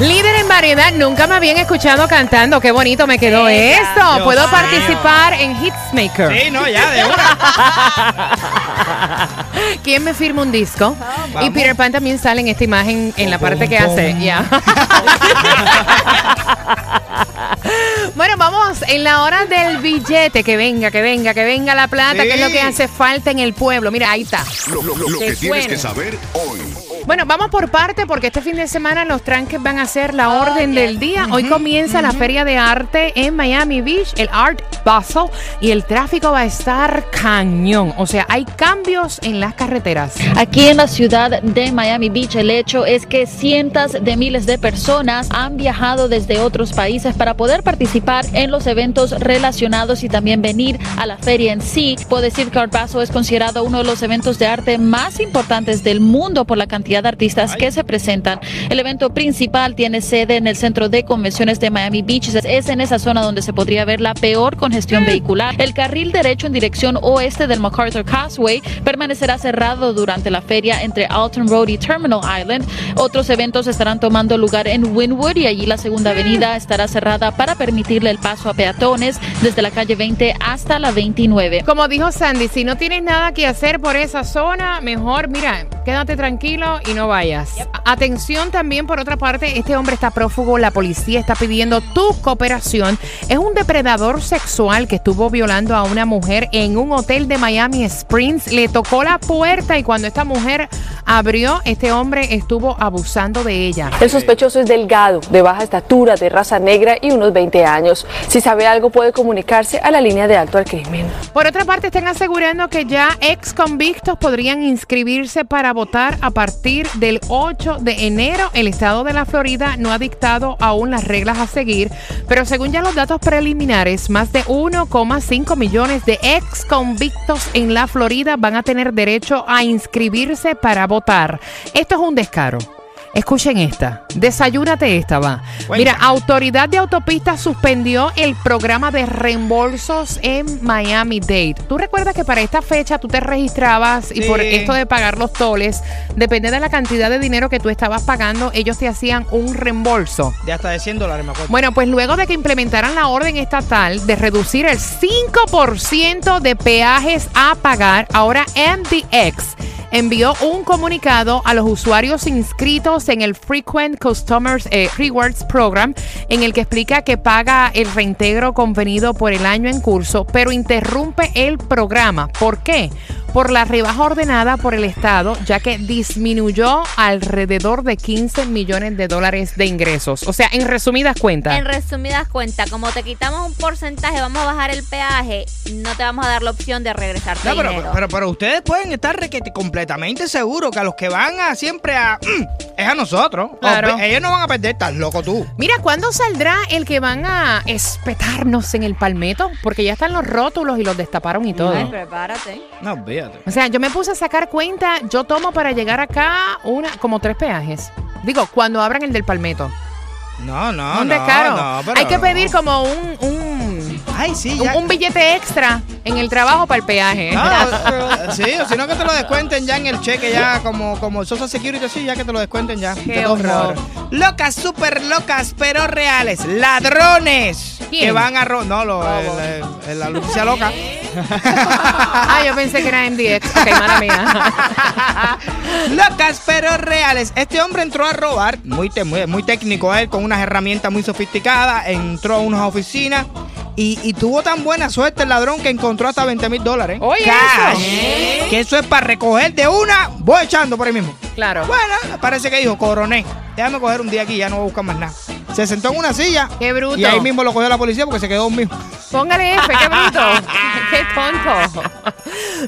Líder en variedad, nunca me habían escuchado cantando. Qué bonito me quedó esto. Dios Puedo participar en Hitsmaker. Sí, no, ya, de una. ¿Quién me firma un disco? Y. Peter Pan también sale en esta imagen en la parte que hace. Ya. bueno, vamos en la hora del billete. Que venga, que venga, que venga la plata, Sí. que es lo que hace falta en el pueblo. Mira, ahí está. Lo, lo- lo Qué que tienes que saber hoy. Bueno, vamos por parte porque este fin de semana los tranques van a ser la orden del día. Hoy comienza la Feria de Arte en Miami Beach, el Art Basel, y el tráfico va a estar cañón. O sea, hay cambios en las carreteras. Aquí en la ciudad de Miami Beach el hecho es que cientos de miles de personas han viajado desde otros países para poder participar en los eventos relacionados y también venir a la feria en sí. Puedo decir que Art Basel es considerado uno de los eventos de arte más importantes del mundo por la cantidad de artistas que se presentan. El evento principal tiene sede en el centro de convenciones de Miami Beach. Es en esa zona donde se podría ver la peor congestión vehicular. El carril derecho en dirección oeste del MacArthur Causeway permanecerá cerrado durante la feria entre Alton Road y Terminal Island. Otros eventos estarán tomando lugar en Wynwood y allí la segunda avenida estará cerrada para permitirle el paso a peatones desde la calle 20 hasta la 29. Como dijo Sandy, si no tienes nada que hacer por esa zona, mejor, mira, quédate tranquilo y no vayas. Atención también, por otra parte, este hombre está prófugo, la policía está pidiendo tu cooperación. Es un depredador sexual que estuvo violando a una mujer en un hotel de Miami Springs. Le tocó la puerta y cuando esta mujer abrió, este hombre estuvo abusando de ella. El sospechoso es delgado, de baja estatura, de raza negra y unos 20 años. Si sabe algo puede comunicarse a la línea de acto al crimen. Por otra parte, están asegurando que ya ex convictos podrían inscribirse para votar a partir del 8 de enero. El estado de la Florida no ha dictado aún las reglas a seguir, pero según ya los datos preliminares, más de 1,5 millones de ex convictos en la Florida van a tener derecho a inscribirse para votar. Esto es un descaro. Escuchen esta. Desayúnate esta, va. Mira, Autoridad de Autopistas suspendió el programa de reembolsos en Miami Dade. ¿Tú recuerdas que para esta fecha tú te registrabas y por esto de pagar los toles, depende de la cantidad de dinero que tú estabas pagando, ellos te hacían un reembolso? De hasta de 100 dólares, me acuerdo. Bueno, pues luego de que implementaran la orden estatal de reducir el 5% de peajes a pagar, ahora MDX envió un comunicado a los usuarios inscritos en el Frequent Customers eh, Rewards Program en el que explica que paga el reintegro convenido por el año en curso, pero interrumpe el programa. ¿Por qué? Por la rebaja ordenada por el Estado, ya que disminuyó alrededor de 15 millones de dólares de ingresos. O sea, en resumidas cuentas. En resumidas cuentas, como te quitamos un porcentaje, vamos a bajar el peaje, no te vamos a dar la opción de regresar No, pero, dinero. pero, pero ustedes pueden estar requete- completamente seguros que a los que van a siempre a. es a nosotros. Claro. Ellos no van a perder, estás loco tú. Mira, ¿cuándo saldrá el que van a espetarnos en el palmeto? Porque ya están los rótulos y los destaparon y todo. Ay, prepárate. No, O sea, yo me puse a sacar cuenta, yo tomo para llegar acá una como tres peajes. Digo, cuando abran el del palmeto. No, no, un no. descaro. no, pero Hay que no. pedir como un, un, Ay, sí, un, ya. un billete extra en el trabajo para el peaje. No, sí, o si no que te lo descuenten ya en el cheque, ya como, como Social Security, sí, ya que te lo descuenten ya. Qué horror. Locas, súper locas, pero reales. Ladrones. ¿Quién? Que van a robar. No, lo, el- el- el- la Lucia loca. ah, yo pensé que era MDX. Ok, mala mía. Locas pero reales. Este hombre entró a robar, muy, muy, muy técnico él, con unas herramientas muy sofisticadas. Entró a unas oficinas Y, y tuvo tan buena suerte el ladrón que encontró hasta 20 mil dólares. Oye, Cash. eso. Que eso es para recoger de una, voy echando por ahí mismo. Claro. Bueno, parece que dijo, coroné, déjame coger un día aquí, ya no voy a buscar más nada. Se sentó en una silla Qué bruto. y ahí mismo lo cogió la policía porque se quedó dormido. Póngale F, qué bruto. qué tonto.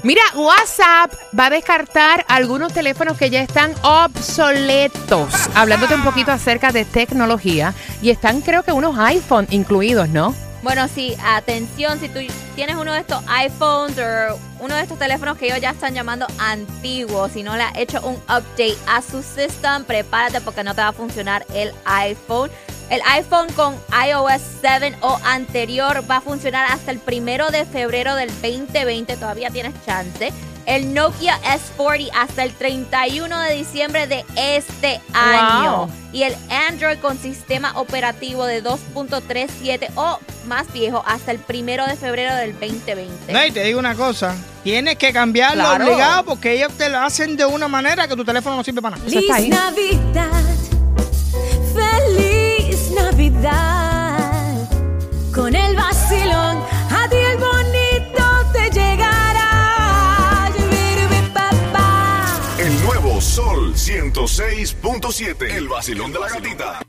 Mira, WhatsApp va a descartar algunos teléfonos que ya están obsoletos. Hablándote un poquito acerca de tecnología. Y están, creo que, unos iPhone incluidos, ¿no? Bueno, sí, atención, si tú tienes uno de estos iPhones o uno de estos teléfonos que ellos ya están llamando antiguos, si no le has hecho un update a su system, prepárate porque no te va a funcionar el iPhone. El iPhone con iOS 7 o anterior va a funcionar hasta el primero de febrero del 2020, todavía tienes chance. El Nokia S40 hasta el 31 de diciembre de este año. Wow. Y el Android con sistema operativo de 2.37 o más viejo hasta el primero de febrero del 2020. No, y te digo una cosa, tienes que cambiarlo Claro. obligado porque ellos te lo hacen de una manera que tu teléfono no sirve para nada. Feliz Navidad, feliz Con el vacilón, a ti el bonito te llegará. Yubirubipapá. El nuevo Sol 106.7. El vacilón de la gatita.